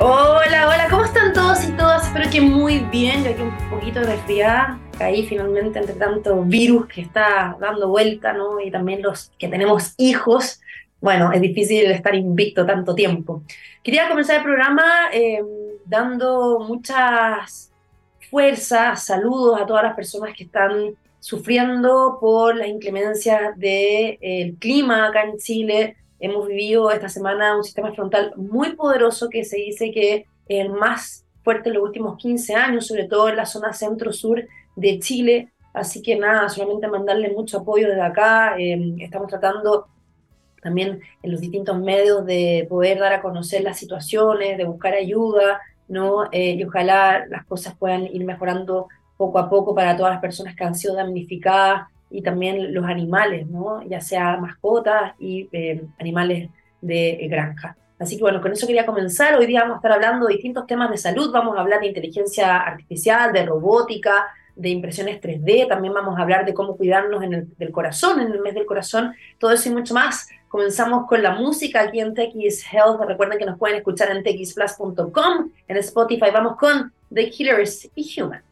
Hola, hola, ¿cómo están todos y todas? Espero que muy bien. Yo aquí un poquito resfriada, caí finalmente entre tanto virus que está dando vuelta, ¿no? Y también los que tenemos hijos. Bueno, es difícil estar invicto tanto tiempo. Quería comenzar el programa eh, dando muchas fuerzas, saludos a todas las personas que están sufriendo por las inclemencias del clima acá en Chile, Hemos vivido esta semana un sistema frontal muy poderoso que se dice que es el más fuerte en los últimos 15 años, sobre todo en la zona centro-sur de Chile. Así que nada, solamente mandarle mucho apoyo desde acá. Em, estamos tratando también en los distintos medios de poder dar a conocer las situaciones, de buscar ayuda, ¿no? Eh, y ojalá las cosas puedan ir mejorando poco a poco para todas las personas que han sido damnificadas y también los animales, ¿no? ya sea mascotas y eh, animales de granja. Así que bueno, con eso quería comenzar. Hoy día vamos a estar hablando de distintos temas de salud, vamos a hablar de inteligencia artificial, de robótica, de impresiones 3D, también vamos a hablar de cómo cuidarnos del corazón, en el mes del corazón, todo eso y mucho más. Comenzamos con la música aquí en TX Health. Recuerden que nos pueden escuchar en txplus.com, en Spotify. Vamos con The Killers y Human.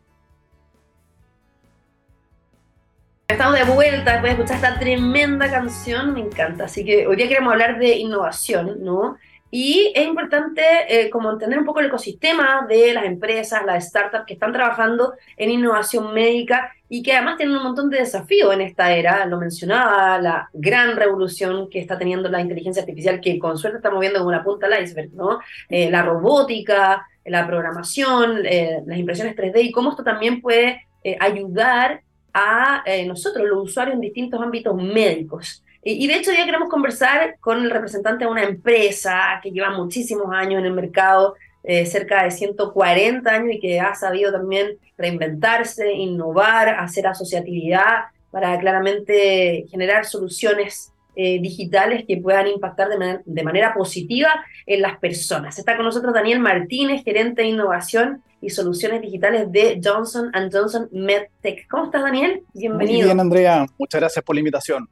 Estamos de vuelta después de escuchar esta tremenda canción, me encanta. Así que hoy día queremos hablar de innovación, ¿no? Y es importante eh, como entender un poco el ecosistema de las empresas, las startups que están trabajando en innovación médica y que además tienen un montón de desafíos en esta era. Lo mencionaba, la gran revolución que está teniendo la inteligencia artificial, que con suerte estamos viendo como una punta al iceberg, ¿no? Eh, la robótica, la programación, eh, las impresiones 3D y cómo esto también puede ayudar a eh, nosotros, los usuarios, en distintos ámbitos médicos. Y, de hecho ya queremos conversar con el representante de una empresa que lleva muchísimos años en el mercado, eh, cerca de 140 años y que ha sabido también reinventarse, innovar, hacer asociatividad para claramente generar soluciones eh, digitales que puedan impactar de, de, manera positiva en las personas. Está con nosotros Daniel Martínez, gerente de innovación y soluciones digitales de Johnson Johnson MedTech. ¿Cómo estás, Daniel? Bienvenido. Muy bien, Andrea. Muchas gracias por la invitación.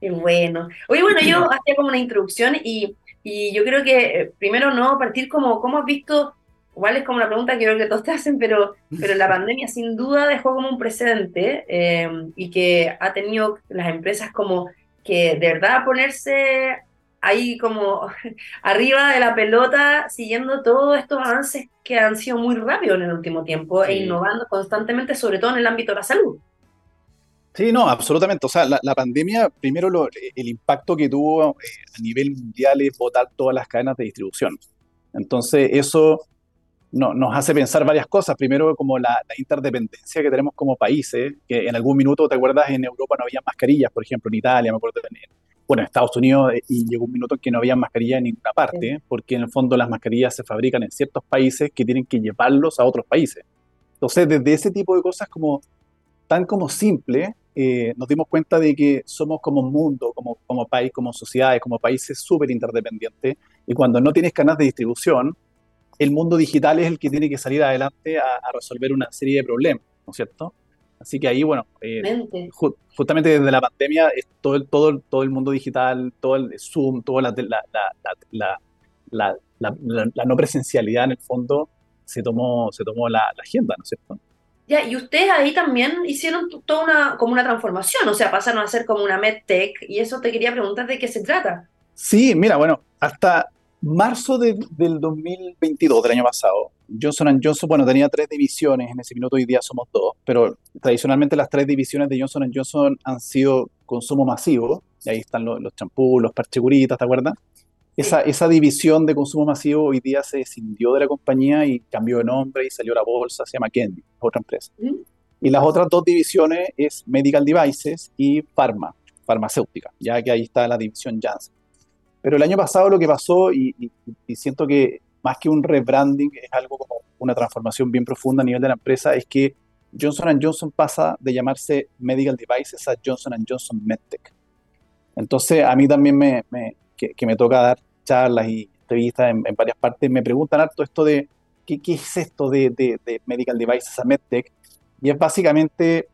Qué bueno. Oye, bueno, yo hacía como una introducción y, y yo creo que eh, primero no partir como, ¿cómo has visto? Igual es como una pregunta que creo que todos te hacen, pero, pero la pandemia sin duda dejó como un precedente eh, y que ha tenido las empresas como que de verdad ponerse ahí como arriba de la pelota, siguiendo todos estos avances que han sido muy rápidos en el último tiempo e innovando constantemente, sobre todo en el ámbito de la salud. Sí, no, absolutamente. O sea, la, pandemia, primero lo, el impacto que tuvo eh, a nivel mundial es botar todas las cadenas de distribución. Entonces, eso no, nos hace pensar varias cosas. Primero, como la, la, interdependencia que tenemos como países, que en algún minuto, ¿te acuerdas? En Europa no había mascarillas, por ejemplo, en Italia, me acuerdo de bueno, en Estados Unidos eh, y llegó un minuto en que no había mascarilla en ninguna parte, porque en el fondo las mascarillas se fabrican en ciertos países que tienen que llevarlos a otros países. Entonces, desde ese tipo de cosas como tan como simple, eh, nos dimos cuenta de que somos como mundo, como, como país, como sociedades, como países súper interdependientes, y cuando no tienes canales de distribución, el mundo digital es el que tiene que salir adelante a, a resolver una serie de problemas, ¿no es cierto? Así que ahí, bueno, eh, justamente desde la pandemia, es todo, el, todo, todo el mundo digital, todo el Zoom, toda la, la, la, no presencialidad en el fondo, se tomó, se tomó la, agenda, ¿no es cierto? Ya, y ustedes ahí también hicieron toda una, como una transformación, o sea, pasaron a ser como una MedTech, y eso te quería preguntar de qué se trata. Sí, mira, bueno, hasta marzo del 2022, del año pasado, Johnson Johnson, bueno, tenía tres divisiones, en ese minuto hoy día somos dos, pero tradicionalmente las tres divisiones de Johnson Johnson han sido consumo masivo, y ahí están los, champús, los parcheguritas, ¿te acuerdas? Esa, esa división de consumo masivo hoy día se escindió de la compañía y cambió de nombre y salió a la bolsa, se llama Kendy, otra empresa. Y las otras dos divisiones es Medical Devices y Pharma, farmacéutica, ya que ahí está la división Janssen. Pero el año pasado lo que pasó, y, siento que más que un rebranding, es algo como una transformación bien profunda a nivel de la empresa, es que Johnson Johnson pasa de llamarse Medical Devices a Johnson Johnson MedTech. Entonces, a mí también me, que, me toca dar charlas y entrevistas en, varias partes, me preguntan harto esto de qué, qué es esto de, de, Medical Devices a MedTech. Y es básicamente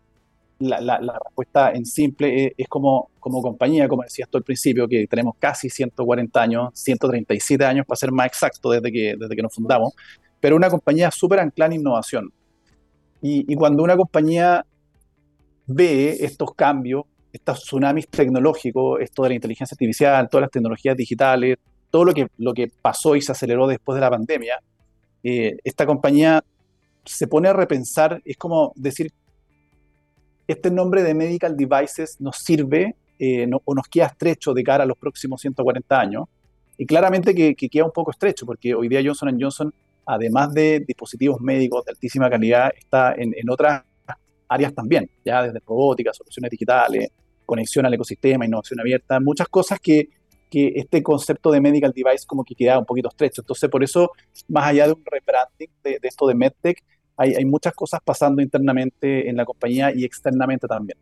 la, respuesta en simple es, como, como compañía, como decías tú al principio, que tenemos casi 140 años, 137 años para ser más exacto desde que, desde que nos fundamos, pero una compañía súper anclada en innovación. Y, y, cuando una compañía ve estos cambios, estos tsunamis tecnológicos, esto de la inteligencia artificial, todas las tecnologías digitales, todo lo que, lo que pasó y se aceleró después de la pandemia, eh, esta compañía se pone a repensar, es como decir, este nombre de medical devices nos sirve eh, o nos queda estrecho de cara a los próximos 140 años. Y claramente que, queda un poco estrecho, porque hoy día Johnson Johnson, además de dispositivos médicos de altísima calidad, está en, en otras áreas también, ya desde robótica, soluciones digitales, conexión al ecosistema, innovación abierta, muchas cosas que, que este concepto de medical device como que queda un poquito estrecho. Entonces, por eso, más allá de un rebranding de, esto de MedTech, hay, hay, muchas cosas pasando internamente en la compañía y externamente también.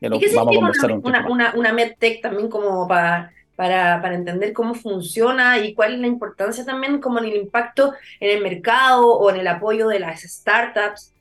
¿Y qué vamos a conversar una, un una, una, MedTech también como para, para, para, entender cómo funciona y cuál es la importancia también como en el impacto en el mercado o en el apoyo de las startups?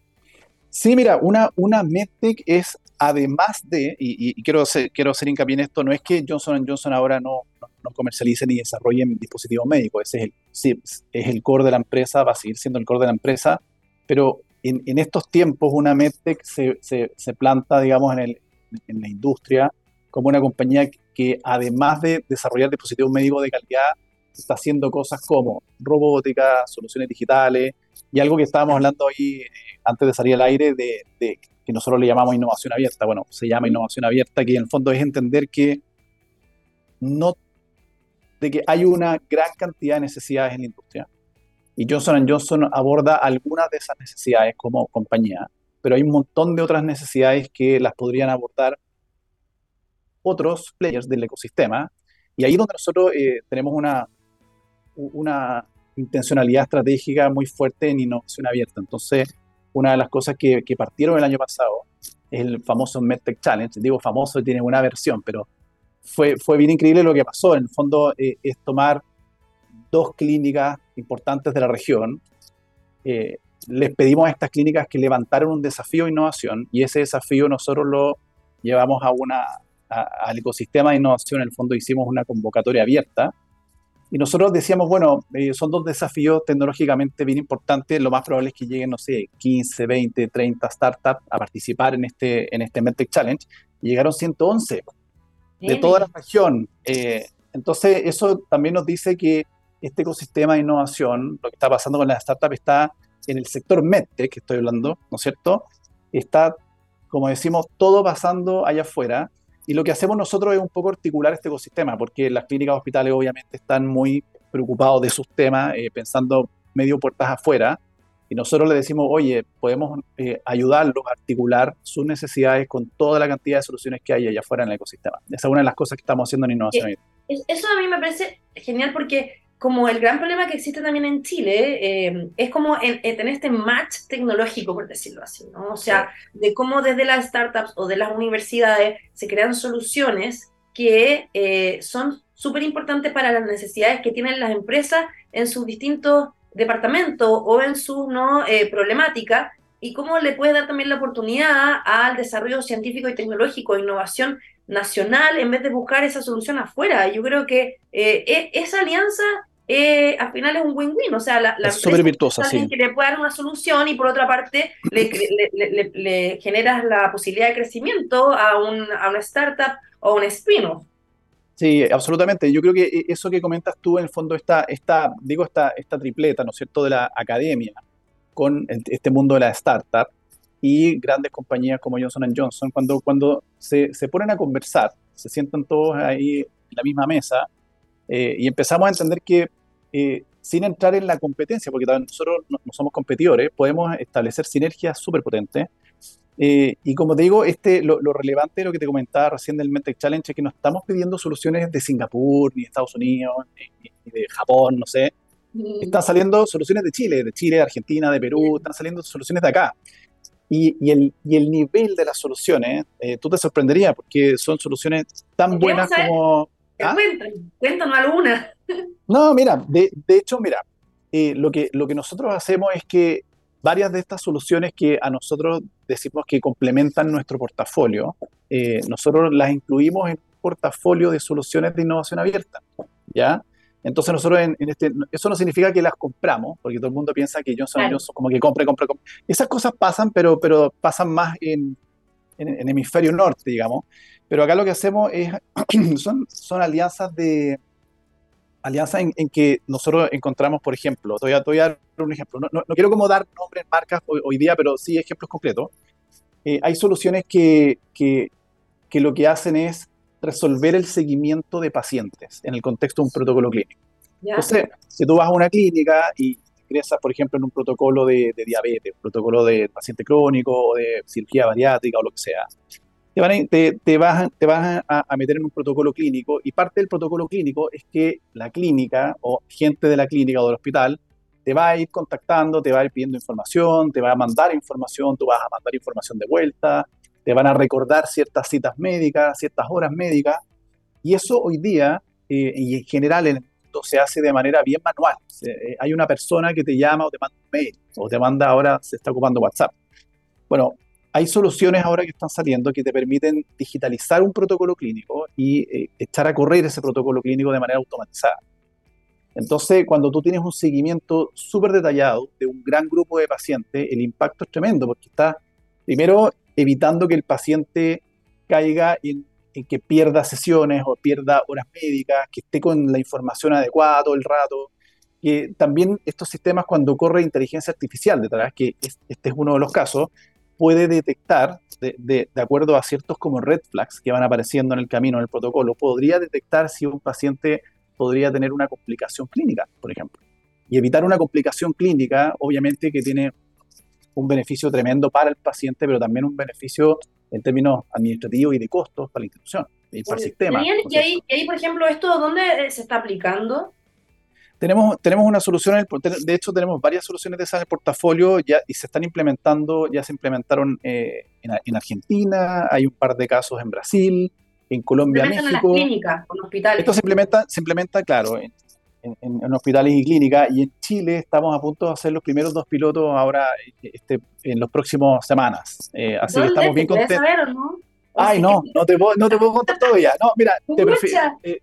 Sí, mira, una, una MedTech es además de, y, quiero, hacer, quiero hacer hincapié en esto, no es que Johnson Johnson ahora no, no, comercialice ni desarrolle dispositivos médicos, ese es el, sí, es el core de la empresa, va a seguir siendo el core de la empresa, pero en, en estos tiempos una MedTech se, se, planta, digamos, en, el, en la industria como una compañía que además de desarrollar dispositivos médicos de calidad, está haciendo cosas como robótica, soluciones digitales, y algo que estábamos hablando ahí eh, antes de salir al aire de, de que nosotros le llamamos innovación abierta. Bueno, se llama innovación abierta, que en el fondo es entender que no de que hay una gran cantidad de necesidades en la industria. Y Johnson Johnson aborda algunas de esas necesidades como compañía, pero hay un montón de otras necesidades que las podrían abordar otros players del ecosistema. Y ahí donde nosotros eh, tenemos una, una intencionalidad estratégica muy fuerte en innovación abierta. Entonces, una de las cosas que, partieron el año pasado es el famoso MedTech Challenge. Digo famoso, tiene una versión, pero fue, fue bien increíble lo que pasó. En el fondo eh, es tomar dos clínicas importantes de la región. Eh, les pedimos a estas clínicas que levantaran un desafío de innovación y ese desafío nosotros lo llevamos a una, al ecosistema de innovación. En el fondo hicimos una convocatoria abierta y nosotros decíamos, bueno, eh, son dos desafíos tecnológicamente bien importantes. Lo más probable es que lleguen, no sé, 15, 20, 30 startups a participar en este, en este MedTech Challenge. Y llegaron 111 de toda la región. Eh, entonces, eso también nos dice que este ecosistema de innovación, lo que está pasando con las startups, está en el sector MedTech, que estoy hablando, ¿no es cierto? Está, como decimos, todo pasando allá afuera. Y lo que hacemos nosotros es un poco articular este ecosistema, porque las clínicas hospitales obviamente están muy preocupados de sus temas, eh, pensando medio puertas afuera, y nosotros le decimos, oye, podemos eh, ayudarlos a articular sus necesidades con toda la cantidad de soluciones que hay allá afuera en el ecosistema. Esa es una de las cosas que estamos haciendo en innovación. Eh, eso a mí me parece genial porque como el gran problema que existe también en Chile eh, es como tener este match tecnológico, por decirlo así, ¿no? O sea, de cómo desde las startups o de las universidades se crean soluciones que eh, son súper importantes para las necesidades que tienen las empresas en sus distintos departamentos o en sus ¿no? Eh, problemáticas y cómo le puede dar también la oportunidad al desarrollo científico y tecnológico, innovación nacional, en vez de buscar esa solución afuera. Yo creo que e, esa alianza eh, al final es un win-win, o sea, la, la es súper virtuosa, sí. que le puede dar una solución y por otra parte le, le, le, generas la posibilidad de crecimiento a, un, a una startup o un spin-off. Sí, absolutamente. Yo creo que e, eso que comentas tú, en el fondo, está, está digo, esta, esta tripleta, ¿no es cierto?, de la academia con este mundo de la startup y grandes compañías como Johnson Johnson, cuando, cuando se, se ponen a conversar, se sientan todos ahí en la misma mesa eh, y empezamos a entender que eh, sin entrar en la competencia, porque nosotros no, somos competidores, podemos establecer sinergias súper potentes. Eh, y como te digo, este, lo, relevante de lo que te comentaba recién del MedTech Challenge es que no estamos pidiendo soluciones de Singapur, ni de Estados Unidos, ni, de Japón, no sé. Mm. Están saliendo soluciones de Chile, de Chile, de Argentina, de Perú, están saliendo soluciones de acá. Y, y, el, y el nivel de las soluciones, tú te sorprenderías porque son soluciones tan buenas como ¿Ah? cuéntanos alguna. No, mira, de, de hecho, mira, eh, lo, que, lo que nosotros hacemos es que varias de estas soluciones que a nosotros decimos que complementan nuestro portafolio, eh, nosotros las incluimos en un portafolio de soluciones de innovación abierta, ¿ya? Entonces nosotros en, este, eso no significa que las compramos, porque todo el mundo piensa que Johnson claro. Johnson como que compra, compra, compra. Esas cosas pasan, pero, pero pasan más en, en, hemisferio norte, digamos. Pero acá lo que hacemos es, son, son alianzas de, alianzas en, que nosotros encontramos, por ejemplo, te voy a, dar un ejemplo, no, no, quiero como dar nombres, marcas hoy, día, pero sí ejemplos concretos. Eh, hay soluciones que, que, que, lo que hacen es resolver el seguimiento de pacientes en el contexto de un protocolo clínico. Entonces, si tú vas a una clínica y ingresas, por ejemplo, en un protocolo de, de diabetes, un protocolo de paciente crónico o de cirugía bariátrica o lo que sea, te, van te, te vas, te vas a, meter en un protocolo clínico y parte del protocolo clínico es que la clínica o gente de la clínica o del hospital te va a ir contactando, te va a ir pidiendo información, te va a mandar información, tú vas a mandar información de vuelta, te van a recordar ciertas citas médicas, ciertas horas médicas, y eso hoy día, eh, y en general en el mundo, se hace de manera bien manual. Eh, hay una persona que te llama o te manda un mail, o te manda ahora, se está ocupando WhatsApp. Bueno, hay soluciones ahora que están saliendo que te permiten digitalizar un protocolo clínico y eh, echar a correr ese protocolo clínico de manera automatizada. Entonces, cuando tú tienes un seguimiento súper detallado de un gran grupo de pacientes, el impacto es tremendo porque está, primero, evitando que el paciente caiga en, que pierda sesiones o pierda horas médicas, que esté con la información adecuada todo el rato. Que también estos sistemas, cuando corre inteligencia artificial detrás, que este es uno de los casos, puede detectar, de, de, de, acuerdo a ciertos como red flags que van apareciendo en el camino, en el protocolo, podría detectar si un paciente podría tener una complicación clínica, por ejemplo. Y evitar una complicación clínica, obviamente que tiene un beneficio tremendo para el paciente, pero también un beneficio en términos administrativos y de costos para la institución y para el sistema. Y ahí, y ahí, por ejemplo, ¿esto dónde se está aplicando? Tenemos, tenemos una solución, en el, de hecho tenemos varias soluciones de esas en el portafolio ya, y se están implementando, ya se implementaron eh, en, en, Argentina, hay un par de casos en Brasil, en Colombia, se México. En las clínicas, en hospitales. Esto se implementa, se implementa claro, en, en, en, hospitales y clínicas, y en Chile estamos a punto de hacer los primeros dos pilotos ahora este, en las próximas semanas. Eh, así que estamos bien contentos. Saber, ¿o no? Ay, no, no te, puedo, no te puedo contar todavía. No, mira, te prefiero, eh,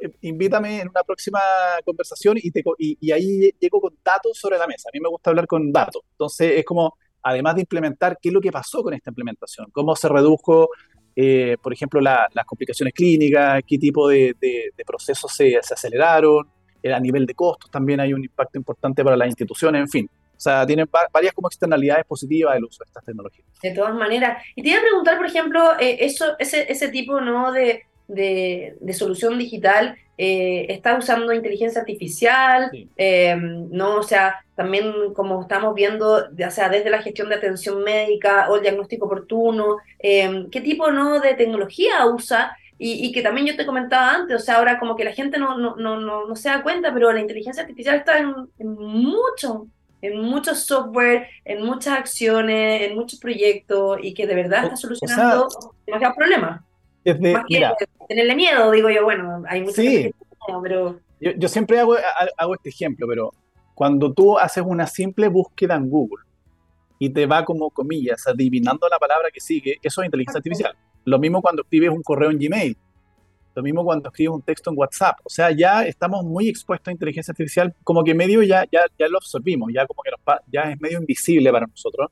eh, invítame en una próxima conversación y, te, y, y, ahí llego con datos sobre la mesa. A mí me gusta hablar con datos. Entonces, es como, además de implementar, qué es lo que pasó con esta implementación, cómo se redujo, eh, por ejemplo, la, las complicaciones clínicas, qué tipo de, de, de procesos se, se aceleraron, eh, a nivel de costos también hay un impacto importante para las instituciones, en fin. O sea, tienen varias como externalidades positivas del uso de estas tecnologías. De todas maneras. Y te iba a preguntar, por ejemplo, eh, eso, ese, ese tipo ¿no? de, de, de solución digital eh, está usando inteligencia artificial, sí. eh, ¿no? O sea, también como estamos viendo, o sea, desde la gestión de atención médica o el diagnóstico oportuno, eh, ¿qué tipo ¿no? de tecnología usa? Y, y, que también yo te comentaba antes, o sea, ahora como que la gente no, no, no, no, no se da cuenta, pero la inteligencia artificial está en, en mucho, en muchos software, en muchas acciones, en muchos proyectos y que de verdad está solucionando o sea, demasiados problemas. Desde, Más que mira, tenerle miedo, digo yo, bueno, hay mucha sí, que miedo, pero... Yo, yo siempre hago, hago, este ejemplo, pero cuando tú haces una simple búsqueda en Google y te va como comillas adivinando la palabra que sigue, eso es inteligencia artificial. Lo mismo cuando escribes un correo en Gmail, lo mismo cuando escribes un texto en WhatsApp. O sea, ya estamos muy expuestos a inteligencia artificial, como que medio ya, ya, ya lo absorbimos, ya como que nos, ya es medio invisible para nosotros.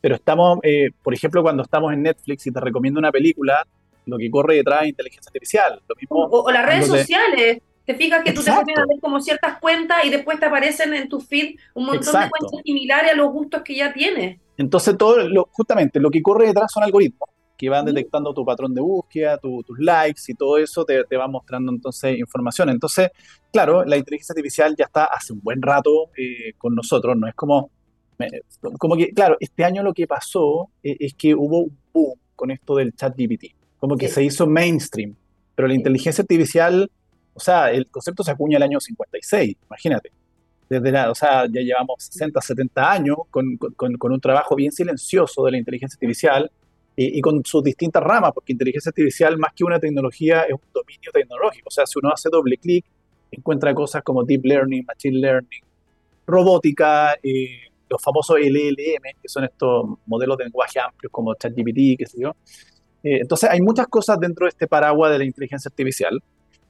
Pero estamos, eh, por ejemplo, cuando estamos en Netflix y te recomiendo una película, lo que corre detrás de inteligencia artificial. Lo mismo o, o las redes sociales. Te fijas que Exacto. tú te pones a ver como ciertas cuentas y después te aparecen en tu feed un montón Exacto. de cuentas similares a los gustos que ya tienes. Entonces, todo lo, justamente lo que corre detrás son algoritmos que van detectando tu patrón de búsqueda, tu, tus likes y todo eso te, te, va mostrando entonces información. Entonces, claro, la inteligencia artificial ya está hace un buen rato eh, con nosotros, no es como, como que, claro, este año lo que pasó es, es que hubo un boom con esto del chat GPT como que sí. se hizo mainstream. Pero la inteligencia artificial, o sea, el concepto se acuña el año 56, imagínate. Desde la, o sea, ya llevamos 60, 70 años con, con, con un trabajo bien silencioso de la inteligencia artificial y, y, con sus distintas ramas, porque inteligencia artificial, más que una tecnología, es un dominio tecnológico. O sea, si uno hace doble clic, encuentra cosas como deep learning, machine learning, robótica, eh, los famosos LLM, que son estos modelos de lenguaje amplios como ChatGPT, qué sé yo. Eh, entonces hay muchas cosas dentro de este paraguas de la inteligencia artificial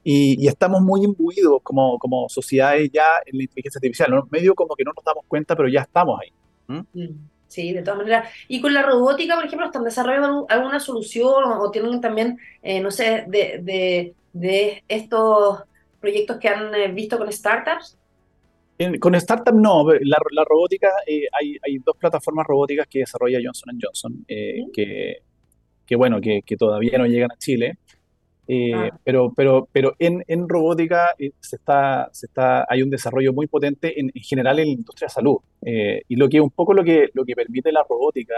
y, estamos muy imbuidos como, como sociedades ya en la inteligencia artificial. ¿no? Medio como que no nos damos cuenta, pero ya estamos ahí. Mm, sí, de todas maneras. Y con la robótica, por ejemplo, ¿están desarrollando alguna solución o, tienen también, eh, no sé, de, de, de, estos proyectos que han eh, visto con startups? con startups no, la, la robótica, eh, hay, hay, dos plataformas robóticas que desarrolla Johnson Johnson, que, que, bueno, que, que, todavía no llegan a Chile. Eh, ah. Pero, pero, pero en, en robótica eh, se está, se está, hay un desarrollo muy potente en, general en la industria de salud. Eh, y lo que un poco lo que, lo que permite la robótica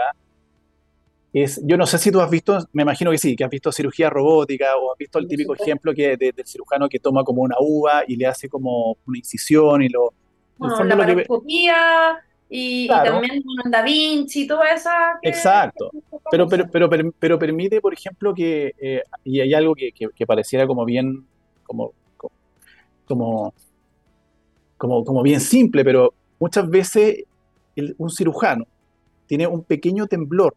es, yo no sé si tú has visto, me imagino que sí, que has visto cirugía robótica o has visto el típico ejemplo que del cirujano que toma como una uva y le hace como una incisión y lo... Bueno, la paroscopía, y, también Da Vinci y todo eso. Exacto. Pero, pero, pero, pero, permite, por ejemplo, que, eh, y hay algo que, que, pareciera como bien, como, como, como, como bien simple, pero muchas veces un cirujano tiene un pequeño temblor.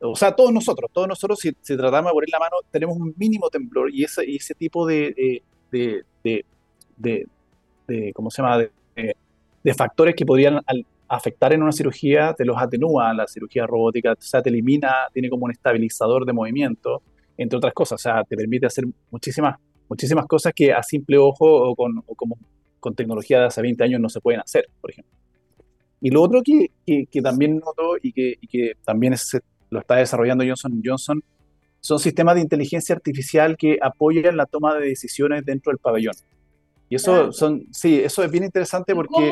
O sea, todos nosotros, todos nosotros, si, tratamos de poner la mano, tenemos un mínimo temblor y ese, y ese tipo de, de, de, de, ¿cómo se llama? De, factores que podrían afectar en una cirugía te los atenúa la cirugía robótica, o sea, te elimina, tiene como un estabilizador de movimiento, entre otras cosas, o sea, te permite hacer muchísimas, muchísimas cosas que a simple ojo o con, como, con tecnología de hace 20 años no se pueden hacer, por ejemplo. Y lo otro que, que, también noto y que, y que también lo está desarrollando Johnson Johnson son sistemas de inteligencia artificial que apoyan la toma de decisiones dentro del pabellón. Y eso son, sí, eso es bien interesante porque...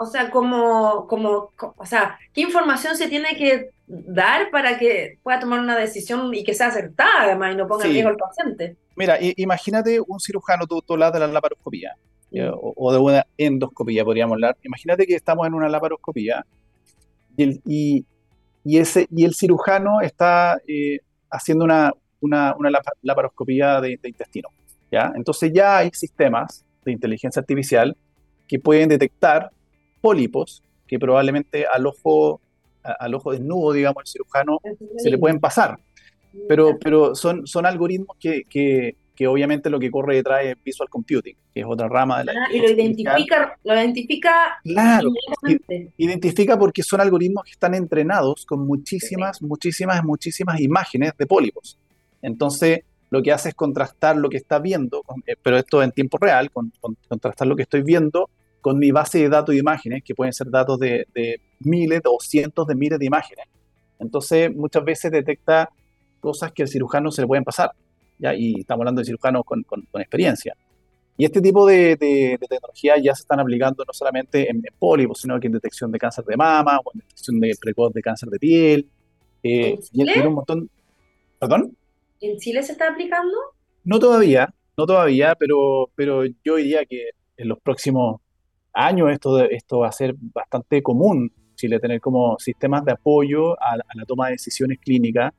O sea, como, como, o sea, ¿qué información se tiene que dar para que pueda tomar una decisión y que sea acertada además y no ponga en riesgo al paciente? Mira, imagínate un cirujano, tú, tú hablas de la laparoscopía mm. o, de una endoscopía, podríamos hablar. Imagínate que estamos en una laparoscopía y el, y, y ese, y el cirujano está eh, haciendo una, una, una laparoscopía de, de intestino. ¿ya? Entonces ya hay sistemas de inteligencia artificial que pueden detectar pólipos que probablemente al ojo, al ojo desnudo, digamos, el cirujano, se le pueden pasar. Pero, pero son, son algoritmos que, que, que obviamente lo que corre detrás es Visual Computing, que es otra rama de la... Ah, y lo identifica, lo identifica... Claro, identifica porque son algoritmos que están entrenados con muchísimas, muchísimas, muchísimas imágenes de pólipos. Entonces, lo que hace es contrastar lo que está viendo, eh, pero esto en tiempo real, con, contrastar lo que estoy viendo con mi base de datos de imágenes, que pueden ser datos de, miles o cientos de miles de imágenes. Entonces, muchas veces detecta cosas que al cirujano se le pueden pasar, ¿ya? y estamos hablando de cirujanos con, con, experiencia. Y este tipo de, de, tecnología ya se están aplicando no solamente en, pólipos, sino que en detección de cáncer de mama o en detección de precoz de cáncer de piel. Eh, ¿En Chile? un montón... ¿Perdón? ¿En Chile se está aplicando? No todavía, no todavía, pero, pero yo diría que en los próximos años esto, esto va a ser bastante común, Chile, tener como sistemas de apoyo a, la toma de decisiones clínicas.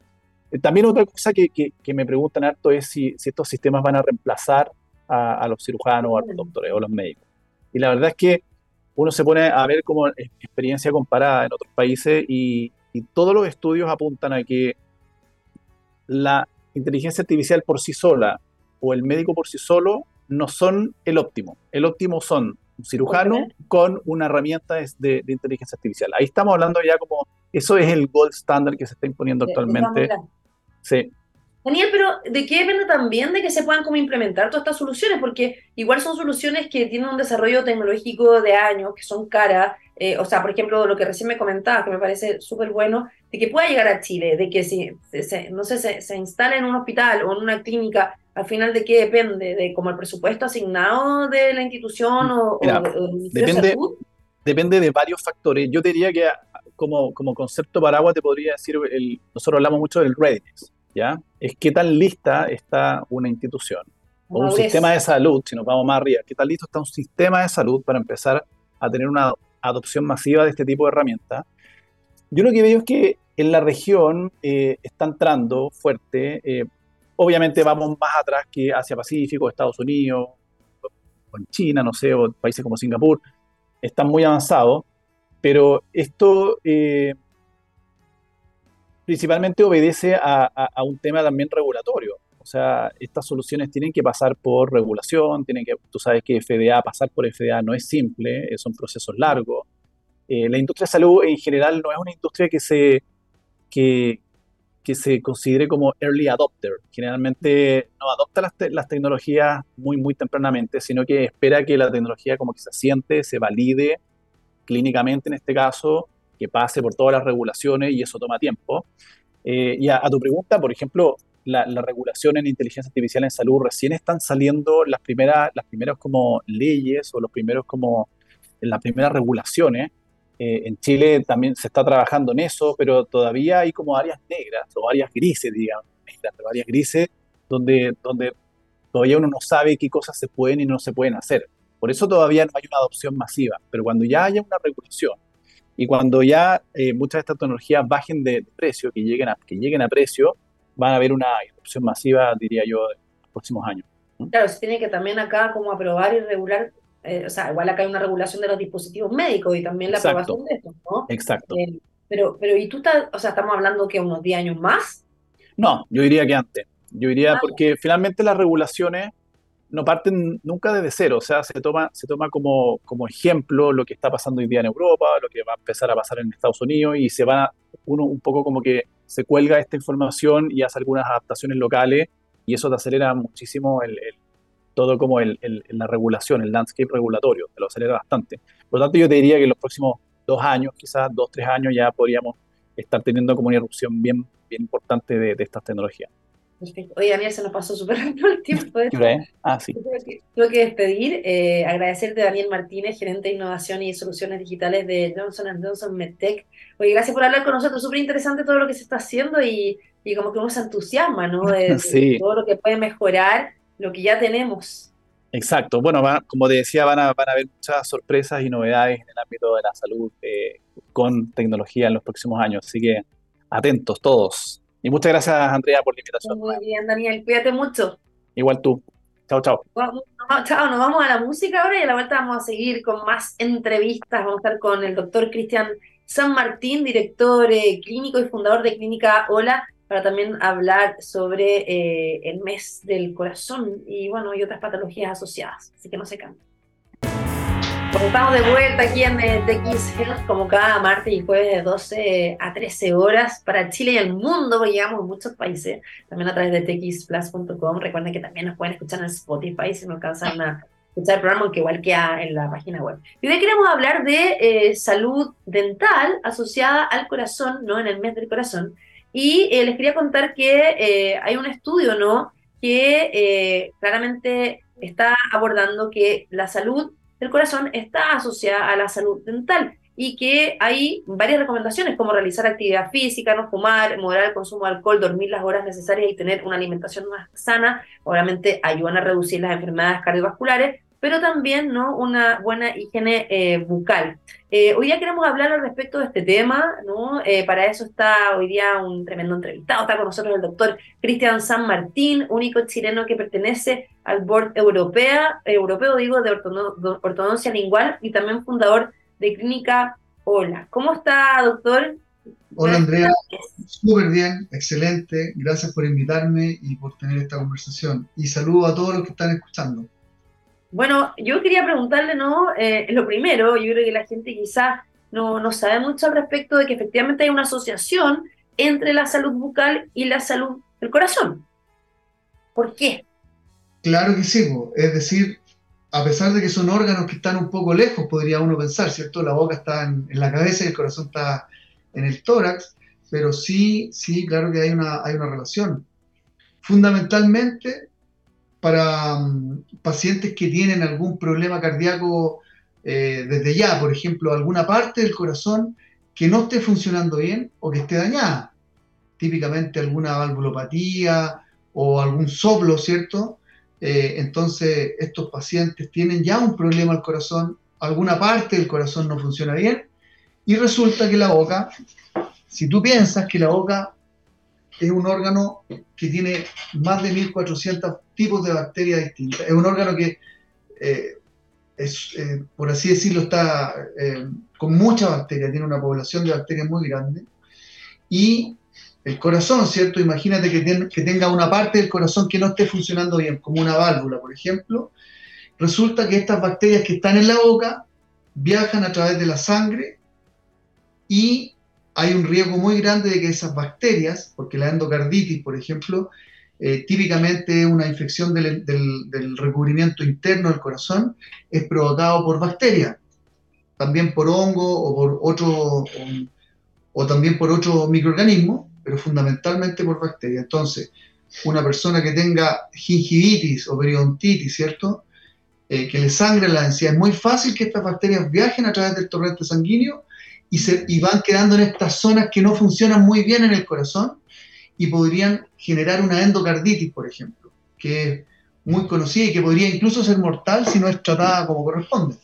Eh, también otra cosa que, que, me preguntan harto es si, si, estos sistemas van a reemplazar a, los cirujanos, a los doctores o los médicos. Y la verdad es que uno se pone a ver como experiencia comparada en otros países y, y todos los estudios apuntan a que la inteligencia artificial por sí sola o el médico por sí solo no son el óptimo. El óptimo son cirujano con una herramienta de, inteligencia artificial. Ahí estamos hablando ya como, eso es el gold standard que se está imponiendo actualmente. Sí. Daniel, pero ¿de qué depende también de que se puedan como implementar todas estas soluciones? Porque igual son soluciones que tienen un desarrollo tecnológico de años, que son caras. Eh, o sea, por ejemplo, lo que recién me comentaba, que me parece súper bueno, de que pueda llegar a Chile, de que si, se, no sé, se, se instale en un hospital o en una clínica al final de qué depende, de como el presupuesto asignado de la institución o, depende, depende de varios factores. Yo diría que como, como concepto paraguas te podría decir, el, nosotros hablamos mucho del readiness, ¿ya? Es qué tan lista está una institución o un sistema de salud, si nos vamos más arriba, qué tan listo está un sistema de salud para empezar a tener una adopción masiva de este tipo de herramientas. Yo lo que veo es que en la región eh, está entrando fuerte, eh, Obviamente vamos más atrás que Asia Pacífico, Estados Unidos, o en China, no sé, o países como Singapur, están muy avanzados. pero esto eh, principalmente obedece a, un tema también regulatorio. O sea, estas soluciones tienen que pasar por regulación, tienen que, tú sabes que FDA, pasar por FDA no es simple, eh, son procesos largos. la industria de salud en general no es una industria que se, que, se considere como early adopter. Generalmente no adopta las, las, tecnologías muy, muy tempranamente, sino que espera que la tecnología como que se asiente, se valide clínicamente en este caso, que pase por todas las regulaciones y eso toma tiempo. Eh, y a, tu pregunta, por ejemplo, la, regulación en inteligencia artificial en salud, recién están saliendo las primeras, las primeras como leyes o los primeros como las primeras regulaciones eh, en Chile también se está trabajando en eso, pero todavía hay como áreas negras o áreas grises, digamos, áreas grises, donde, donde todavía uno no sabe qué cosas se pueden y no se pueden hacer. Por eso todavía no hay una adopción masiva, pero cuando ya haya una regulación y cuando ya eh, muchas de estas tecnologías bajen de, precio, que lleguen, a, que lleguen a precio, van a haber una adopción masiva, diría yo, en los próximos años. Claro, se tiene que también acá como aprobar y regular eh, o sea, igual acá hay una regulación de los dispositivos médicos y también la aprobación de estos, ¿no? Exacto. Eh, pero, pero, ¿y tú estás, o sea, estamos hablando que unos 10 años más? No, yo diría que antes. Yo diría, ah, porque finalmente las regulaciones no parten nunca desde cero, o sea, se toma, se toma como, como ejemplo lo que está pasando hoy día en Europa, lo que va a empezar a pasar en Estados Unidos y se va, uno un poco como que se cuelga esta información y hace algunas adaptaciones locales y eso te acelera muchísimo el todo como el, la regulación, el landscape regulatorio, te lo acelera bastante. Por lo tanto, yo te diría que en los próximos dos años, quizás dos, tres años, ya podríamos estar teniendo como una erupción bien, bien importante de, estas tecnologías. Perfecto. Oye, Daniel, se nos pasó súper rápido el tiempo. ¿eh? Ah, sí. Tengo que, despedir, eh, agradecerte a Daniel Martínez, gerente de innovación y soluciones digitales de Johnson Johnson MedTech. Oye, gracias por hablar con nosotros, súper interesante todo lo que se está haciendo y, y como que uno se entusiasma, ¿no? De, sí. todo lo que puede mejorar lo que ya tenemos. Exacto. Bueno, como te decía, van a, van a haber muchas sorpresas y novedades en el ámbito de la salud eh, con tecnología en los próximos años. Así que atentos todos. Y muchas gracias, Andrea, por la invitación. Muy bien, Daniel. Cuídate mucho. Igual tú. Chao, chao. chao, nos vamos a la música ahora y a la vuelta vamos a seguir con más entrevistas. Vamos a estar con el doctor Cristian San Martín, director eh, clínico y fundador de Clínica Hola para también hablar sobre eh, el mes del corazón y bueno, y otras patologías asociadas. Así que no se cambien. Pues estamos de vuelta aquí en TX Health como cada martes y jueves de 12 a 13 horas para Chile y el mundo, porque llegamos a muchos países, también a través de txplus.com. Recuerden que también nos pueden escuchar en Spotify si no alcanzan a escuchar el programa, aunque igual queda en la página web. Y hoy queremos hablar de eh, salud dental asociada al corazón, ¿no? En el mes del corazón. Y eh, les quería contar que eh, hay un estudio, ¿no? Que eh, claramente está abordando que la salud del corazón está asociada a la salud dental y que hay varias recomendaciones como realizar actividad física, no fumar, moderar el consumo de alcohol, dormir las horas necesarias y tener una alimentación más sana. Obviamente ayudan a reducir las enfermedades cardiovasculares, pero también ¿no? una buena higiene eh, bucal. Eh, hoy día queremos hablar al respecto de este tema, ¿no? Eh, para eso está hoy día un tremendo entrevistado, está con nosotros el doctor Cristian San Martín, único chileno que pertenece al Board Europea, Europeo digo, de ortodoncia lingual y también fundador de Clínica Hola. ¿Cómo está, doctor? Hola, Andrea. Súper bien, excelente. Gracias por invitarme y por tener esta conversación. Y saludo a todos los que están escuchando. Bueno, yo quería preguntarle, ¿no? Eh, lo primero, yo creo que la gente quizás no, no sabe mucho al respecto de que efectivamente hay una asociación entre la salud bucal y la salud del corazón. ¿Por qué? Claro que sí, es decir, a pesar de que son órganos que están un poco lejos, podría uno pensar, ¿cierto? La boca está en, la cabeza y el corazón está en el tórax, pero sí, sí, claro que hay una, hay una relación. Fundamentalmente, para mm, pacientes que tienen algún problema cardíaco eh, desde ya, por ejemplo, alguna parte del corazón que no esté funcionando bien o que esté dañada. Típicamente alguna valvulopatía o algún soplo, ¿cierto? Eh, entonces estos pacientes tienen ya un problema al corazón, alguna parte del corazón no funciona bien y resulta que la boca, si tú piensas que la boca es un órgano que tiene más de 1400 tipos de bacterias distintas. Es un órgano que eh, es, eh, por así decirlo, está con mucha bacteria, tiene una población de bacterias muy grande. Y el corazón, ¿cierto? Imagínate que, que tenga una parte del corazón que no esté funcionando bien, como una válvula, por ejemplo. Resulta que estas bacterias que están en la boca viajan a través de la sangre y hay un riesgo muy grande de que esas bacterias, porque la endocarditis, por ejemplo, eh, típicamente una infección del, recubrimiento interno del corazón, es provocado por bacterias, también por hongo o por otro, o, también por otro microorganismo, pero fundamentalmente por bacterias. Entonces, una persona que tenga gingivitis o periodontitis, ¿cierto? Eh, que le sangre la encía, es muy fácil que estas bacterias viajen a través del torrente sanguíneo y, se, y van quedando en estas zonas que no funcionan muy bien en el corazón y podrían generar una endocarditis, por ejemplo, que es muy conocida y que podría incluso ser mortal si no es tratada como corresponde.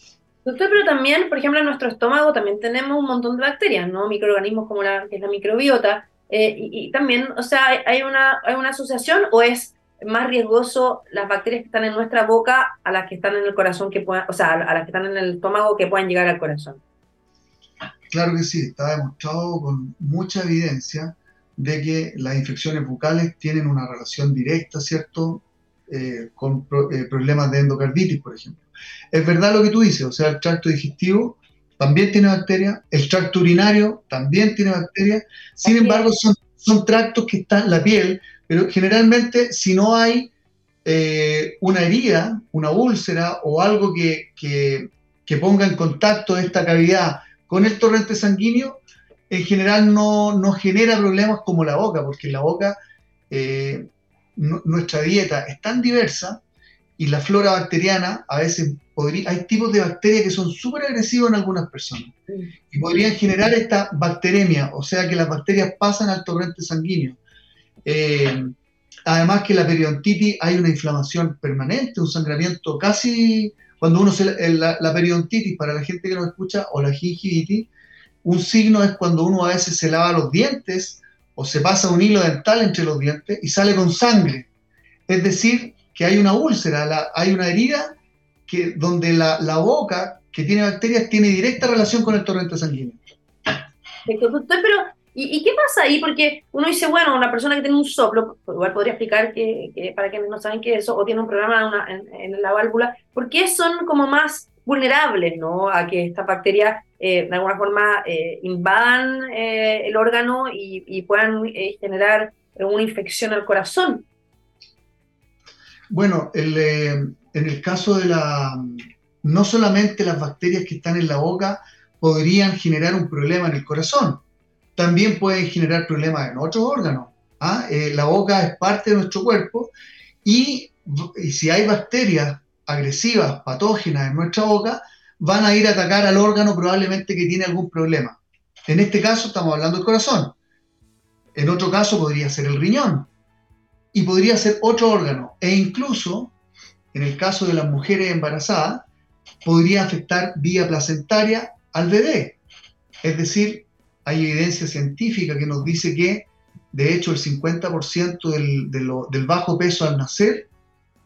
Doctor, pero también, por ejemplo, en nuestro estómago también tenemos un montón de bacterias, ¿no? Microorganismos como la, que es la microbiota. Eh, y, también, o sea, ¿hay una, ¿hay una asociación o es más riesgoso las bacterias que están en nuestra boca a las que están en el corazón, que puedan, o sea, a las que están en el estómago que puedan llegar al corazón? Claro que sí, está demostrado con mucha evidencia de que las infecciones bucales tienen una relación directa, ¿cierto?, eh, con eh, problemas de endocarditis, por ejemplo. Es verdad lo que tú dices, o sea, el tracto digestivo también tiene bacterias, el tracto urinario también tiene bacterias, sin embargo son, son tractos que están en la piel, pero generalmente si no hay eh, una herida, una úlcera o algo que, que, que ponga en contacto esta cavidad con el torrente sanguíneo, en general no, no, genera problemas como la boca, porque en la boca eh, nuestra dieta es tan diversa y la flora bacteriana a veces hay tipos de bacterias que son súper agresivos en algunas personas y podrían generar esta bacteremia, o sea que las bacterias pasan al torrente sanguíneo. Eh, además que la periodontitis hay una inflamación permanente, un sangramiento casi, cuando uno se, la, la periodontitis, para la gente que nos escucha, o la gingivitis, un signo es cuando uno a veces se lava los dientes o se pasa un hilo dental entre los dientes y sale con sangre. Es decir, que hay una úlcera, hay una herida que, donde la, boca que tiene bacterias tiene directa relación con el torrente sanguíneo. Pero, ¿y, qué pasa ahí? Porque uno dice, bueno, una persona que tiene un soplo, igual podría explicar que, para quienes no saben qué es eso, o tiene un problema en, en la válvula, ¿por qué son como más vulnerables ¿no? a que estas bacterias eh, de alguna forma eh, invadan eh, el órgano y, puedan generar una infección al corazón. Bueno, en el caso de la, no solamente las bacterias que están en la boca podrían generar un problema en el corazón, también pueden generar problemas en otros órganos. ¿ah? la boca es parte de nuestro cuerpo y, y si hay bacterias agresivas, patógenas en nuestra boca, van a ir a atacar al órgano probablemente que tiene algún problema. En este caso estamos hablando del corazón. En otro caso podría ser el riñón. Y podría ser otro órgano. E incluso, en el caso de las mujeres embarazadas, podría afectar vía placentaria al bebé. Es decir, hay evidencia científica que nos dice que, de hecho, el 50% del, del bajo peso al nacer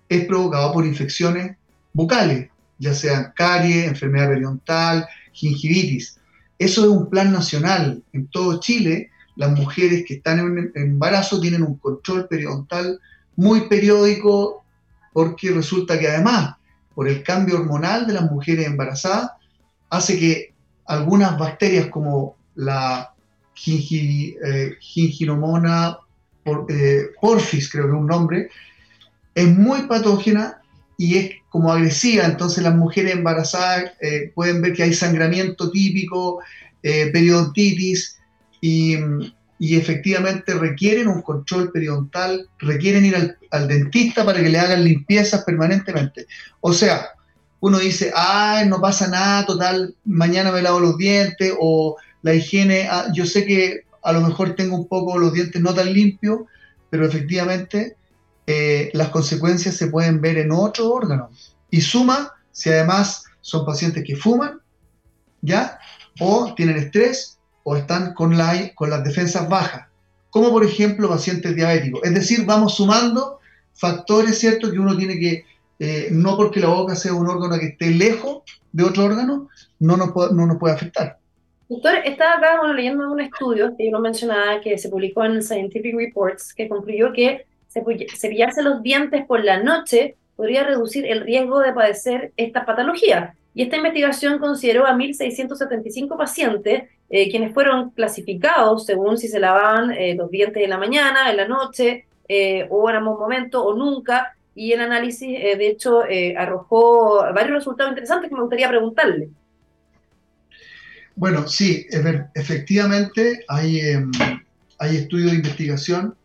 es provocado por infecciones bucales, ya sean caries, enfermedad periodontal, gingivitis. Eso es un plan nacional. En todo Chile, las mujeres que están en embarazo tienen un control periodontal muy periódico porque resulta que además, por el cambio hormonal de las mujeres embarazadas, hace que algunas bacterias como la gingi, eh, eh, porfis, creo que es un nombre, es muy patógena y es como agresiva, entonces las mujeres embarazadas eh, pueden ver que hay sangramiento típico, eh, periodontitis y, efectivamente requieren un control periodontal, requieren ir al, dentista para que le hagan limpiezas permanentemente. O sea, uno dice, ay, no pasa nada, total, mañana me lavo los dientes o la higiene, ah, yo sé que a lo mejor tengo un poco los dientes no tan limpios, pero efectivamente eh, las consecuencias se pueden ver en otros órganos. Y suma si además son pacientes que fuman, ¿ya? O tienen estrés o están con, la, con las defensas bajas, como por ejemplo pacientes diabéticos. Es decir, vamos sumando factores, ¿cierto?, que uno tiene que eh, no porque la boca sea un órgano que esté lejos de otro órgano, no nos, puede, no nos puede afectar. Doctor, estaba acá bueno, leyendo un estudio que yo no mencionaba que se publicó en Scientific Reports que concluyó que cepillarse los dientes por la noche podría reducir el riesgo de padecer esta patología. Y esta investigación consideró a 1.675 pacientes, eh, quienes fueron clasificados según si se lavaban eh, los dientes en la mañana, en la noche, eh, o en algún momento, o nunca. Y el análisis, de hecho, arrojó varios resultados interesantes que me gustaría preguntarle. Bueno, sí, efectivamente hay, em, hay estudios de investigación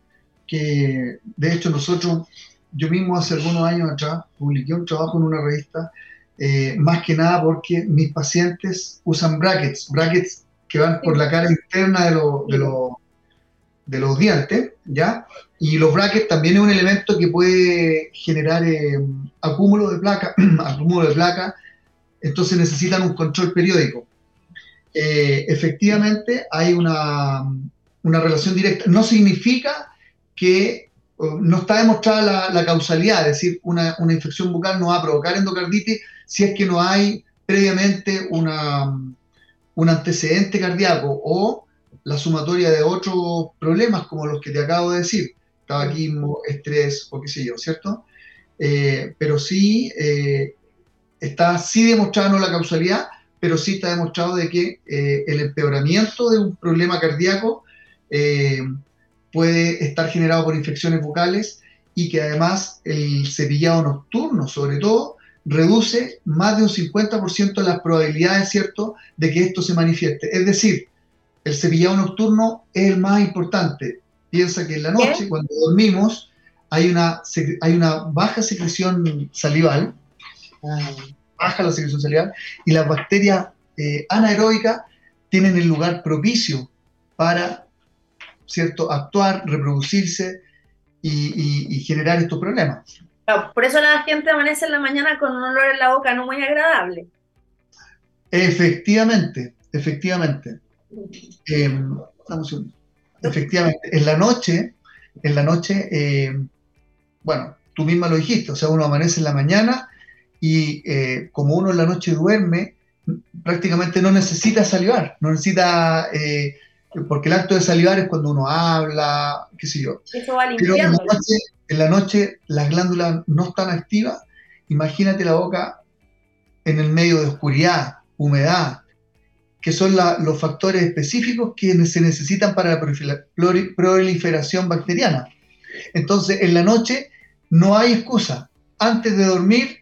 que, de hecho, nosotros, yo mismo hace algunos años atrás, publiqué un trabajo en una revista eh, más que nada porque mis pacientes usan brackets, brackets que van por la cara interna de, de, los dientes, ¿ya? Y los brackets también es un elemento que puede generar eh, acúmulo de placa, acúmulo de placa, entonces necesitan un control periódico. Eh, efectivamente hay una, una, relación directa. No significa que no está demostrada la, causalidad, es decir, una, una, infección bucal no va a provocar endocarditis si es que no hay previamente una, un antecedente cardíaco o la sumatoria de otros problemas como los que te acabo de decir, tabaquismo, estrés o qué sé yo, ¿cierto? Eh, pero sí eh, está sí demostrada la causalidad, pero sí está demostrado de que eh, el empeoramiento de un problema cardíaco puede estar generado por infecciones bucales y que además el cepillado nocturno, sobre todo, reduce más de un 50% las probabilidades, ¿cierto?, de que esto se manifieste. Es decir, el cepillado nocturno es el más importante. Piensa que en la noche, cuando dormimos, hay una, hay una baja secreción salival, baja la secreción salival, y las bacterias eh, anaeróbicas tienen el lugar propicio para, ¿cierto?, actuar, reproducirse y generar estos problemas por eso la gente amanece en la mañana con un olor en la boca no muy agradable. Efectivamente, efectivamente. Eh, efectivamente, en la noche, en la noche, eh, bueno, tú misma lo dijiste, o sea, uno amanece en la mañana y eh, como uno en la noche duerme, prácticamente no necesita salivar, no necesita, porque el acto de salivar es cuando uno habla, qué sé yo. Eso va limpiando en la noche las glándulas no están activas, imagínate la boca en el medio de oscuridad, humedad, que son los factores específicos que se necesitan para la proliferación bacteriana. Entonces, en la noche no hay excusa. Antes de dormir,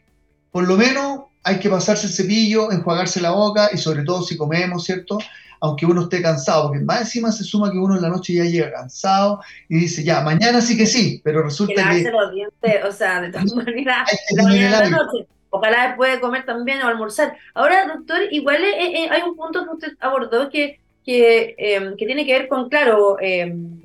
por lo menos hay que pasarse el cepillo, enjuagarse la boca y sobre todo si comemos, ¿cierto? Aunque uno esté cansado, porque más encima se suma que uno en la noche ya llega cansado y dice, ya, mañana sí que sí, pero resulta que... los dientes, o sea, de todas maneras, la mañana de la noche. Ojalá después de comer también o almorzar. Ahora, doctor, igual eh, eh, hay un punto que usted abordó que, que, em, que tiene que ver con, claro, em,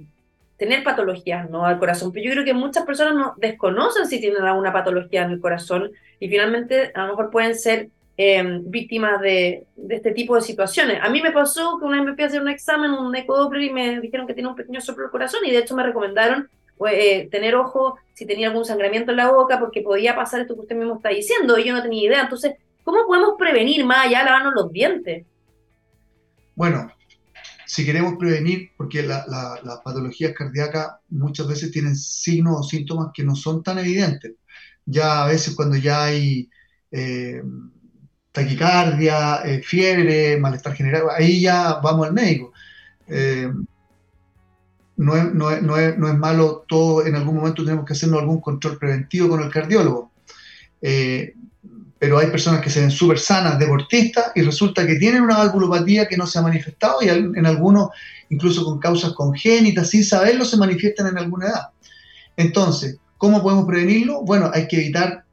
tener patologías ¿no? al corazón. Pero yo creo que muchas personas no desconocen si tienen alguna patología en el corazón y finalmente a lo mejor pueden ser Em, víctimas de, este tipo de situaciones. A mí me pasó que una vez me fui a hacer un examen, un ecodoppler, y me dijeron que tenía un pequeño soplo del corazón, y de hecho me recomendaron pues, eh, tener ojo si tenía algún sangramiento en la boca, porque podía pasar esto que usted mismo está diciendo, y yo no tenía idea. Entonces, ¿cómo podemos prevenir más allá de lavarnos los dientes? Bueno, si queremos prevenir, porque las patologías cardíacas muchas veces tienen signos o síntomas que no son tan evidentes. Ya a veces cuando ya hay eh, taquicardia, eh, fiebre, malestar general, ahí ya vamos al médico. Eh, no, es, malo todo, en algún momento tenemos que hacernos algún control preventivo con el cardiólogo. Eh, pero hay personas que se ven súper sanas, deportistas, y resulta que tienen una valvulopatía que no se ha manifestado y en algunos, incluso con causas congénitas, sin saberlo, se manifiestan en alguna edad. Entonces, ¿cómo podemos prevenirlo? Bueno, hay que evitar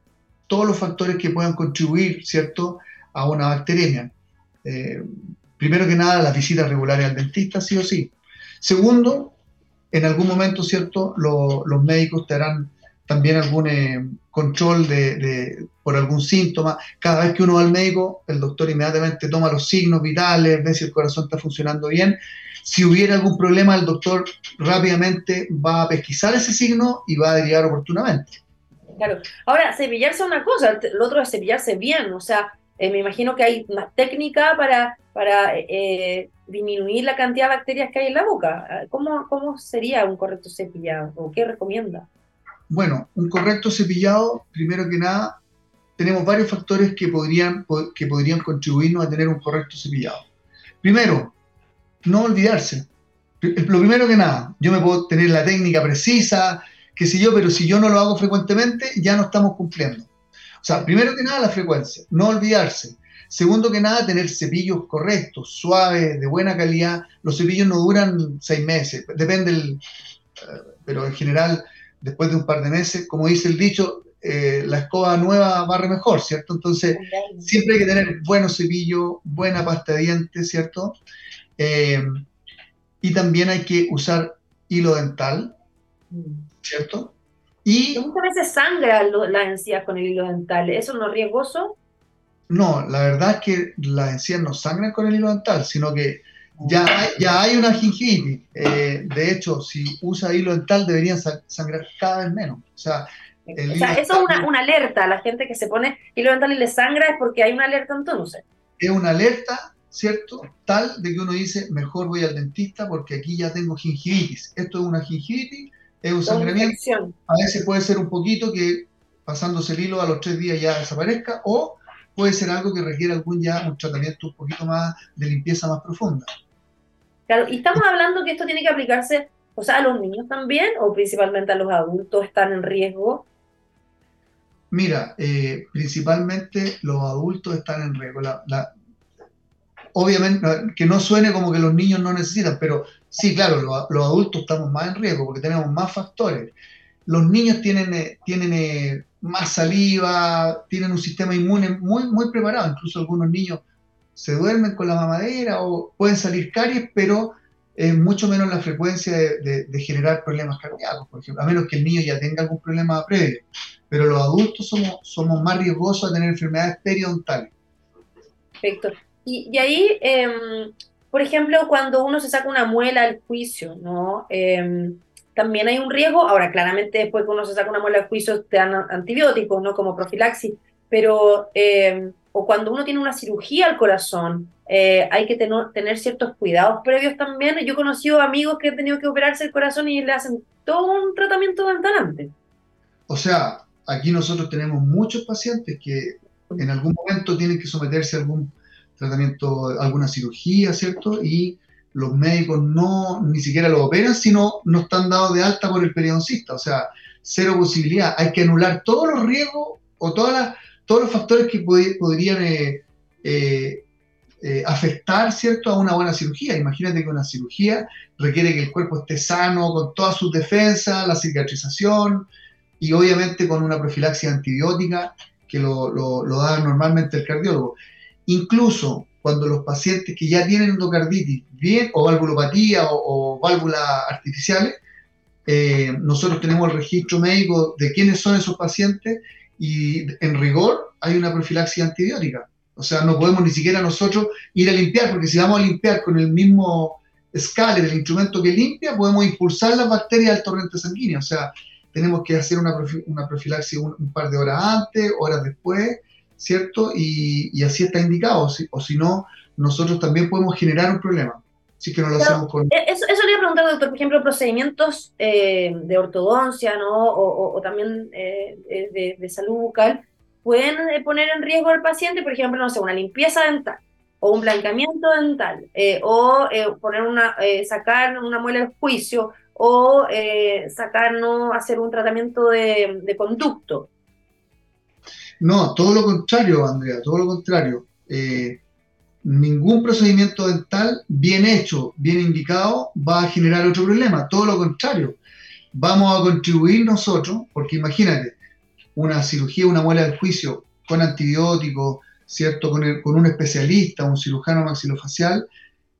todos los factores que puedan contribuir, ¿cierto?, a una bacteriemia. Eh, primero que nada, las visitas regulares al dentista, sí o sí. Segundo, en algún momento, ¿cierto? los médicos te harán también algún eh, control de, por algún síntoma. Cada vez que uno va al médico, el doctor inmediatamente toma los signos vitales, ve si el corazón está funcionando bien. Si hubiera algún problema, el doctor rápidamente va a pesquisar ese signo y va a derivar oportunamente. Claro. Ahora, cepillarse es una cosa, lo otro es cepillarse bien, o sea, eh, me imagino que hay una técnica para, para eh, disminuir la cantidad de bacterias que hay en la boca. ¿Cómo, ¿Cómo sería un correcto cepillado o qué recomienda? Bueno, un correcto cepillado, primero que nada, tenemos varios factores que podrían, que podrían contribuirnos a tener un correcto cepillado. Primero, no olvidarse. Lo primero que nada, yo me puedo tener la técnica precisa, qué sé yo, pero si yo no lo hago frecuentemente, ya no estamos cumpliendo. O sea, primero que nada, la frecuencia, no olvidarse. Segundo que nada, tener cepillos correctos, suaves, de buena calidad. Los cepillos no duran seis meses, depende, el, eh, pero en general, después de un par de meses, como dice el dicho, eh, la escoba nueva barre mejor, ¿cierto? Entonces, siempre hay que tener buenos cepillos, buena pasta de dientes, ¿cierto? Eh, y también hay que usar hilo dental, mm. ¿cierto? Y muchas veces sangra las encías con el hilo dental. ¿Eso no es riesgoso? No, la verdad es que las encías no sangran con el hilo dental, sino que ya hay, ya hay una gingivitis. Eh, de hecho, si usa hilo dental deberían sangrar cada vez menos. O sea, o sea eso es una, una, alerta. La gente que se pone hilo dental y le sangra es porque hay una alerta entonces. Es una alerta ¿cierto? Tal de que uno dice, mejor voy al dentista porque aquí ya tengo gingivitis. Esto es una gingivitis, es un sangramiento. A veces puede ser un poquito que pasándose el hilo a los tres días ya desaparezca o puede ser algo que requiere algún ya un tratamiento un poquito más de limpieza más profunda. Claro, y estamos hablando que esto tiene que aplicarse, o sea, a los niños también o principalmente a los adultos están en riesgo. Mira, eh, principalmente los adultos están en riesgo. la, obviamente, que no suene como que los niños no necesitan, pero sí, claro, los, adultos estamos más en riesgo porque tenemos más factores. Los niños tienen, eh, tienen eh, más saliva, tienen un sistema inmune muy, muy preparado, incluso algunos niños se duermen con la mamadera o pueden salir caries, pero es mucho menos la frecuencia de, generar problemas cardíacos, por ejemplo, a menos que el niño ya tenga algún problema previo. Pero los adultos somos, somos más riesgosos a tener enfermedades periodontales. Perfecto. Y, ahí, em, por ejemplo, cuando uno se saca una muela al juicio, ¿no? Em, también hay un riesgo. Ahora, claramente, después que uno se saca una muela al juicio, te dan antibióticos, ¿no? Como profilaxis. Pero, em, o cuando uno tiene una cirugía al corazón, eh, hay que tener ciertos cuidados previos también. Yo he conocido amigos que han tenido que operarse el corazón y le hacen todo un tratamiento dental antes. O sea, aquí nosotros tenemos muchos pacientes que en algún momento tienen que someterse a algún tratamiento, alguna cirugía, ¿cierto? Y los médicos no ni siquiera lo operan, sino no están dados de alta por el periodoncista, o sea, cero posibilidad. Hay que anular todos los riesgos o todas todos los factores que podrían eh, eh, eh, afectar, ¿cierto?, a una buena cirugía. Imagínate que una cirugía requiere que el cuerpo esté sano, con todas sus defensas, la cicatrización y obviamente con una profilaxia antibiótica que lo, lo da normalmente el cardiólogo. Incluso cuando los pacientes que ya tienen endocarditis bien, o valvulopatía o, válvulas artificiales, eh, nosotros tenemos el registro médico de quiénes son esos pacientes y en rigor hay una profilaxia antibiótica. O sea, no podemos ni siquiera nosotros ir a limpiar, porque si vamos a limpiar con el mismo escala del instrumento que limpia, podemos impulsar las bacterias al torrente sanguíneo. O sea, tenemos que hacer una, profilaxia un, par de horas antes, horas después, ¿cierto? Y, así está indicado, o si no, nosotros también podemos generar un problema. Si que no lo hacemos con... Eh, eso, eso le iba a preguntar, doctor, por ejemplo, procedimientos eh, de ortodoncia, ¿no? O, también eh, de, salud bucal, pueden poner en riesgo al paciente, por ejemplo, no sé, una limpieza dental o un blanqueamiento dental, o poner una, sacar una muela del juicio, o sacar, ¿no? hacer un tratamiento de, de conducto. No, todo lo contrario, Andrea, todo lo contrario. Eh, ningún procedimiento dental bien hecho, bien indicado, va a generar otro problema. Todo lo contrario. Vamos a contribuir nosotros, porque imagínate, una cirugía, una muela del juicio con antibióticos, ¿cierto? Con, un especialista, un cirujano maxilofacial,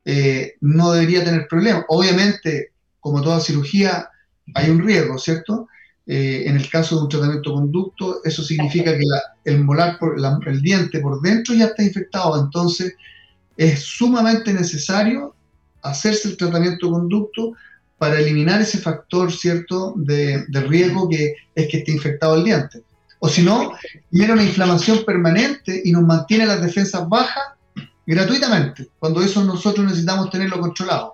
eh, no debería tener problema. Obviamente, como toda cirugía, hay un riesgo, ¿cierto? Eh, en el caso de un tratamiento conducto, eso significa que el molar, el diente por dentro ya está infectado, entonces es sumamente necesario hacerse el tratamiento conducto para eliminar ese factor, ¿cierto?, de, riesgo que es que esté infectado el diente. O si no, genera una inflamación permanente y nos mantiene las defensas bajas gratuitamente, cuando eso nosotros necesitamos tenerlo controlado.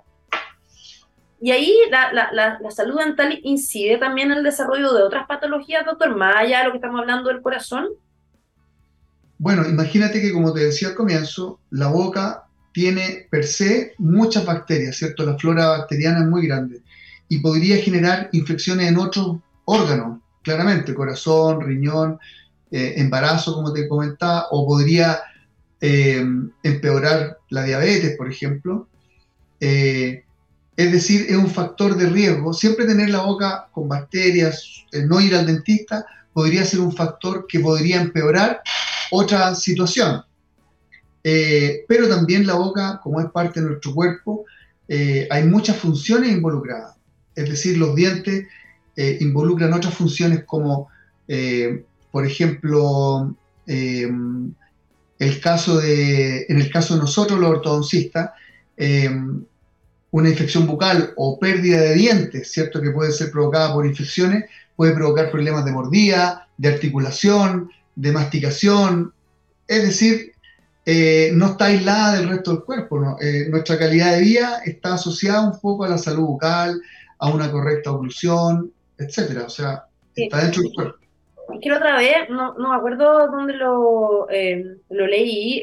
Y ahí la, la, la, salud dental incide también en el desarrollo de otras patologías, doctor, más allá de lo que estamos hablando del corazón. Bueno, imagínate que como te decía al comienzo, la boca tiene per se muchas bacterias, ¿cierto? La flora bacteriana es muy grande y podría generar infecciones en otros órganos, claramente, corazón, riñón, eh, embarazo, como te comentaba, o podría eh, empeorar la diabetes, por ejemplo. Eh, es decir, es un factor de riesgo. Siempre tener la boca con bacterias, no ir al dentista, podría ser un factor que podría empeorar otra situación. Eh, pero también la boca, como es parte de nuestro cuerpo, eh, hay muchas funciones involucradas. Es decir, los dientes eh, involucran otras funciones como, por ejemplo, el caso de, en el caso de nosotros los ortodoncistas, una infección bucal o pérdida de dientes, ¿cierto? Que puede ser provocada por infecciones, puede provocar problemas de mordida, de articulación, de masticación. Es decir, eh, no está aislada del resto del cuerpo. Eh, nuestra calidad de vida está asociada un poco a la salud bucal, a una correcta oclusión, etcétera. O sea, está dentro del cuerpo. Es que otra vez, no, no me acuerdo dónde lo, eh, lo leí,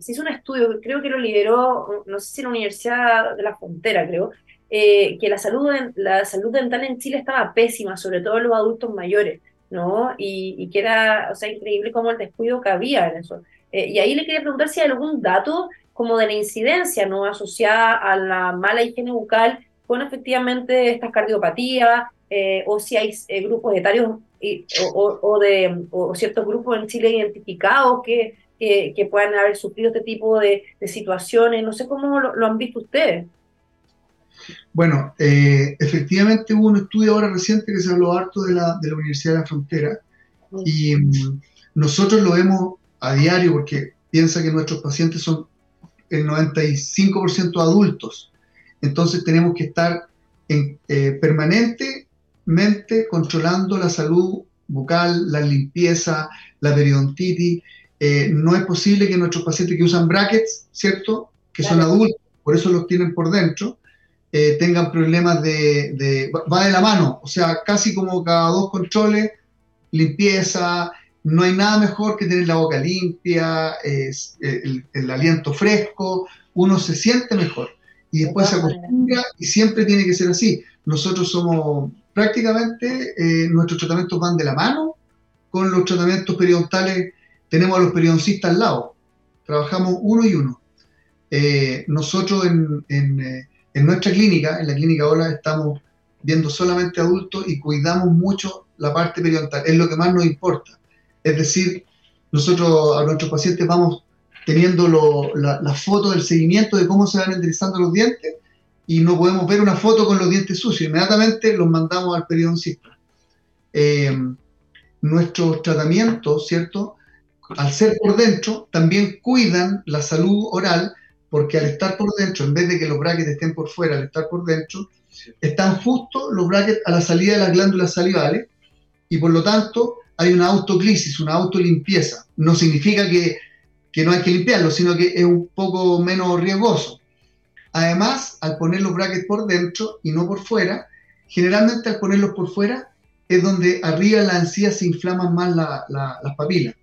se hizo un estudio, creo que lo lideró, no sé si en la Universidad de la Frontera, creo, que la salud, la salud dental en Chile estaba pésima, sobre todo en los adultos mayores, ¿no? Y, que era, o sea, increíble cómo el descuido que había en eso. Eh, y ahí le quería preguntar si hay algún dato como de la incidencia no asociada a la mala higiene bucal con efectivamente estas cardiopatías eh, o si hay eh, grupos etarios o, de ciertos grupos en Chile identificados que, que, puedan haber sufrido este tipo de, situaciones. No sé cómo lo, han visto ustedes. Bueno, efectivamente hubo un estudio ahora reciente que se habló harto de la, de la Universidad de la Frontera mm. y mm, nosotros lo hemos a diario, porque piensa que nuestros pacientes son el 95% adultos. Entonces tenemos que estar en, eh, permanentemente controlando la salud bucal, la limpieza, la periodontitis. Eh, no es posible que nuestros pacientes que usan brackets, ¿cierto? Que son adultos, por eso los tienen por dentro, eh, tengan problemas de, de, Va de la mano, o sea, casi como cada dos controles, limpieza, no hay nada mejor que tener la boca limpia, es, el, aliento fresco, uno se siente mejor y después se acostumbra y siempre tiene que ser así. Nosotros somos prácticamente, eh, nuestros tratamientos van de la mano. Con los tratamientos periodontales, tenemos a los periodoncistas al lado, trabajamos uno y uno. Eh, nosotros en, eh, en, nuestra clínica, en la clínica Ola, estamos viendo solamente adultos y cuidamos mucho la parte periodontal, es lo que más nos importa. Es decir, nosotros a nuestros pacientes vamos teniendo la, foto del seguimiento de cómo se van enderezando los dientes y no podemos ver una foto con los dientes sucios. Inmediatamente los mandamos al periodoncista. Eh, nuestros tratamientos, ¿cierto? Al ser por dentro, también cuidan la salud oral, porque al estar por dentro, en vez de que los brackets estén por fuera, al estar por dentro, están justo los brackets a la salida de las glándulas salivales, y por lo tanto hay una autoclisis, una autolimpieza. No significa que, no hay que limpiarlo, sino que es un poco menos riesgoso. Además, al poner los brackets por dentro y no por fuera, generalmente al ponerlos por fuera es donde arriba en la encía se inflaman más las papilas.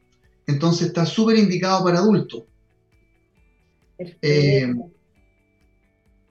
Entonces está súper indicado para adultos. Eh,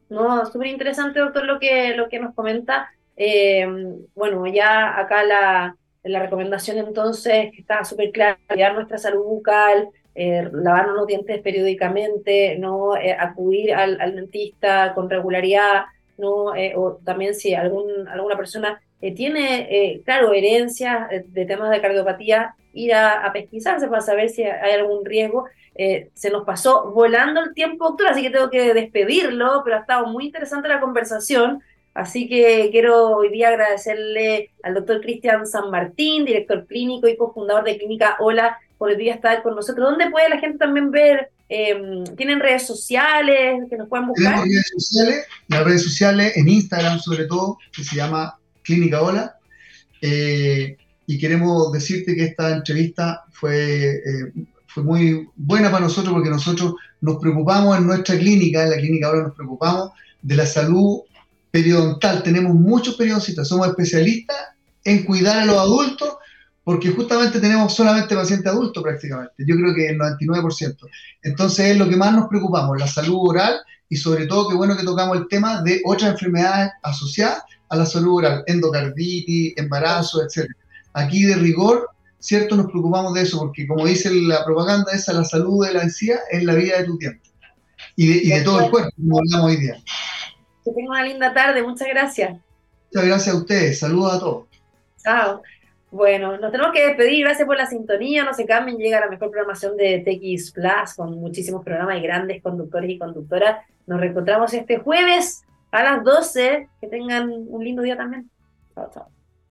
no, súper interesante, doctor, lo que, lo que nos comenta. Eh, bueno, ya acá la, la recomendación entonces, que está súper clara, cuidar nuestra salud bucal, eh, lavarnos los dientes periódicamente, no eh, acudir al, dentista con regularidad, no eh, o también si algún, alguna persona tiene, claro, herencias de temas de cardiopatía, ir a, a, pesquisarse para saber si hay algún riesgo. se nos pasó volando el tiempo, doctor, así que tengo que despedirlo, pero ha estado muy interesante la conversación. Así que quiero hoy día agradecerle al doctor Cristian San Martín, director clínico y cofundador de Clínica Hola, por el día estar con nosotros. ¿Dónde puede la gente también ver Em, ¿Tienen redes sociales que nos puedan buscar? Redes sociales, las redes sociales en Instagram sobre todo, que se llama Clínica Hola. Eh, y queremos decirte que esta entrevista fue, eh, fue muy buena para nosotros porque nosotros nos preocupamos en nuestra clínica, en la clínica ahora nos preocupamos de la salud periodontal. Tenemos muchos periodoncistas, somos especialistas en cuidar a los adultos porque justamente tenemos solamente pacientes adultos prácticamente, yo creo que el 99%. Entonces es lo que más nos preocupamos, la salud oral y sobre todo qué bueno que tocamos el tema de otras enfermedades asociadas a la salud oral, endocarditis, embarazo, etc. Aquí de rigor, ¿cierto? Nos preocupamos de eso porque como dice la propaganda esa, la salud de la encía es la vida de tu tiempo y de, todo el cuerpo, como hablamos hoy día. Que tenga una linda tarde, muchas gracias. Muchas gracias a ustedes, saludos a todos. Chao. Bueno, nos tenemos que despedir, gracias por la sintonía, no se cambien, llega la mejor programación de TX Plus con muchísimos programas y grandes conductores y conductoras. Nos reencontramos este jueves a las 12, que tengan un lindo día también. Chao, chao.